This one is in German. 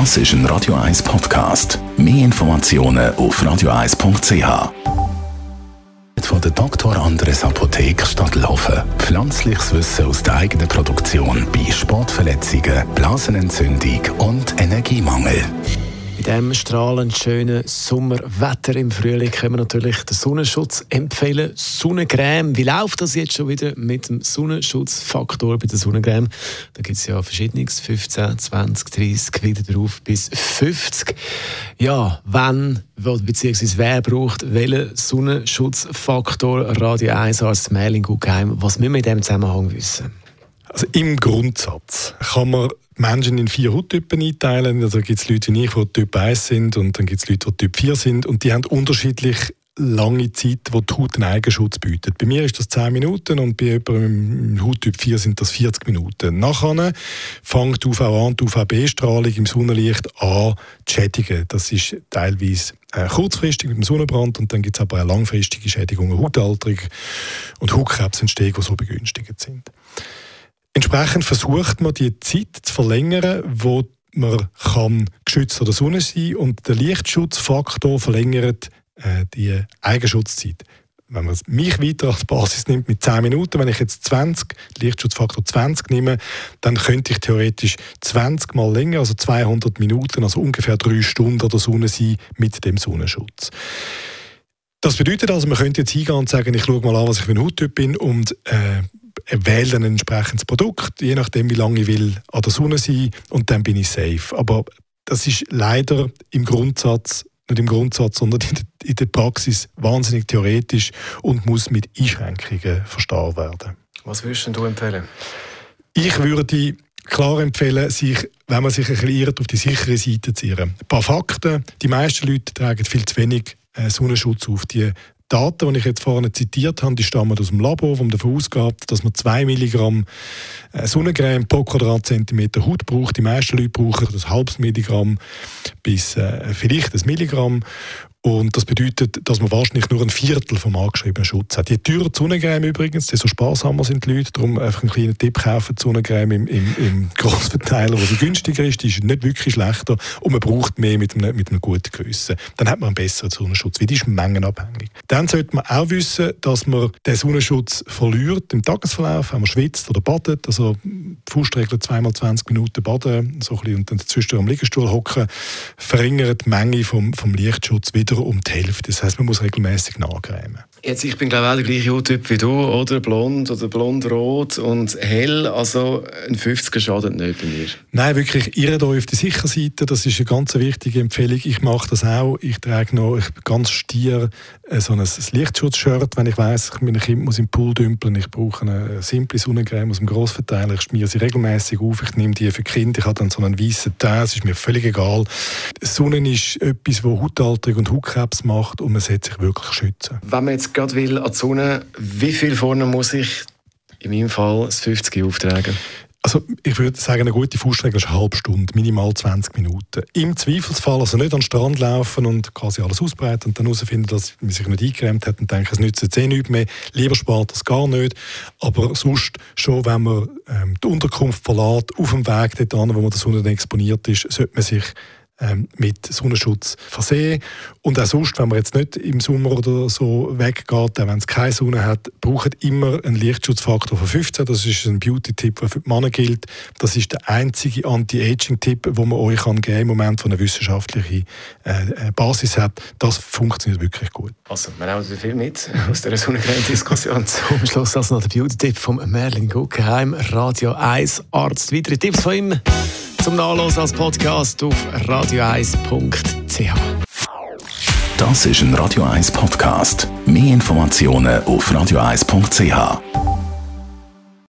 Das ist ein Radio 1 Podcast. Mehr Informationen auf radio1.ch. Von der Dr. Andres Apotheke Stadtlaufen. Pflanzliches Wissen aus der eigenen Produktion bei Sportverletzungen, Blasenentzündung und Energiemangel. Bei diesem strahlend schönen Sommerwetter im Frühling können wir natürlich den Sonnenschutz empfehlen. Sonnencreme. Wie läuft das jetzt schon wieder mit dem Sonnenschutzfaktor bei der Sonnencreme? Da gibt es ja verschiedenes, 15, 20, 30, wieder drauf bis 50. Ja, wann bzw. wer braucht welchen Sonnenschutzfaktor? Radio 1 als Mailing Gugheim. Was müssen wir in diesem Zusammenhang wissen? Also im Grundsatz kann man Menschen in vier Hauttypen einteilen. Also gibt es Leute wie ich, die Typ 1 sind und dann gibt es Leute, die Typ 4 sind und die haben unterschiedlich lange Zeit, wo die Haut einen Eigenschutz bietet. Bei mir ist das 10 Minuten und bei jemandem im Hauttyp 4 sind das 40 Minuten. Nachher fängt UVA und UVB-Strahlung im Sonnenlicht an zu schädigen. Das ist teilweise äh, kurzfristig mit dem Sonnenbrand und dann gibt es aber auch langfristige Schädigungen, Hautalterung und Hautkrebsentstehung, die so begünstigt sind. Entsprechend versucht man die Zeit zu verlängern, wo man kann geschützt von der Sonne sein und der Lichtschutzfaktor verlängert äh, die Eigenschutzzeit. Wenn man mich weiter als Basis nimmt mit 10 Minuten, wenn ich jetzt 20, Lichtschutzfaktor 20 nehme, dann könnte ich theoretisch 20 mal länger, also 200 Minuten, also ungefähr 3 Stunden an der Sonne sein mit dem Sonnenschutz. Das bedeutet also, man könnte jetzt hingehen und sagen, ich schaue mal an, was ich für ein Hauttyp bin und äh, wähle ein entsprechendes Produkt, je nachdem, wie lange ich will, an der Sonne sein und dann bin ich safe. Aber das ist leider im Grundsatz, nicht im Grundsatz, sondern in der Praxis wahnsinnig theoretisch und muss mit Einschränkungen verstanden werden. Was würdest du empfehlen? Ich würde klar empfehlen, sich, wenn man sich ein bisschen irrt, auf die sichere Seite zu irren. Ein paar Fakten. Die meisten Leute tragen viel zu wenig äh, Sonnenschutz auf. Die Daten, die ich jetzt vorhin zitiert habe, die stammen aus dem Labor, wo man davon ausgeht, dass man 2 Milligramm äh, Sonnencreme pro Quadratzentimeter Haut braucht. Die meisten Leute brauchen das halbes Milligramm bis äh, vielleicht ein Milligramm. Und das bedeutet, dass man wahrscheinlich nur ein Viertel vom angeschriebenen Schutz hat. Die teure Sonnencreme übrigens, desto sparsamer sind die Leute, darum einfach einen kleinen Tipp kaufen, die Sonnencreme im, im, im Grossverteiler, wo sie günstiger ist, die ist nicht wirklich schlechter und man braucht mehr mit einem, mit einem guten Gewissen. Dann hat man einen besseren Sonnenschutz, weil die ist mengenabhängig. Dann sollte man auch wissen, dass man den Sonnenschutz verliert im Tagesverlauf, wenn man schwitzt oder badet, also Faustregel zweimal 20 Minuten baden so ein bisschen, und dann dazwischen am Liegestuhl hocken, verringert die Menge vom, vom Lichtschutz wieder wieder um die Hälfte. Das heißt, man muss regelmäßig nachcremen. Jetzt, ich bin glaube ich auch der gleiche Hauttyp wie du, oder? Blond oder blond-rot und hell. Also ein 50er schadet nicht bei mir. Nein, wirklich, ihr euch auf die sichere Seite. Das ist eine ganz wichtige Empfehlung. Ich mache das auch. Ich trage noch ganz stier äh, so ein Lichtschutzshirt, wenn ich weiss, mein Kind muss im Pool dümpeln. Ich brauche eine simple Sonnencreme aus dem Grossverteiler. Ich schmiere sie regelmäßig auf. Ich nehme die für Kinder. Ich habe dann so einen weißen Tee. Es ist mir völlig egal. Sonnen ist etwas, das Hautalterung und Hautkrebs macht und man sollte sich wirklich schützen. Wenn man jetzt gerade will an die Sonne, wie viel vorne muss ich in meinem Fall das 50 auftragen? Also ich würde sagen, eine gute Faustregel ist eine halbe Stunde, minimal 20 Minuten. Im Zweifelsfall also nicht an den Strand laufen und quasi alles ausbreiten und dann herausfinden, dass man sich nicht eingeräumt hat und denken, es nützt jetzt eh nichts mehr. Lieber spart das gar nicht. Aber sonst schon, wenn man ähm, die Unterkunft verlässt, auf dem Weg dorthin, wo man der Sonne exponiert ist, sollte man sich ähm, mit Sonnenschutz versehen. Und auch sonst, wenn man jetzt nicht im Sommer oder so weggeht, wenn es keine Sonne hat, braucht immer einen Lichtschutzfaktor von 15. Das ist ein Beauty-Tipp, der für die Männer gilt. Das ist der einzige Anti-Aging-Tipp, den man euch kann geben im Moment, von eine wissenschaftliche äh, Basis hat. Das funktioniert wirklich gut. Also, wir nehmen viel mit aus dieser Sonnencreme-Diskussion. Zum Schluss also noch der Beauty-Tipp von Merlin Guggenheim, Radio 1 Arzt. Weitere Tipps von ihm zum Nachlesen als Podcast auf radio1.ch. Das ist ein Radio 1 Podcast. Mehr Informationen auf radio1.ch.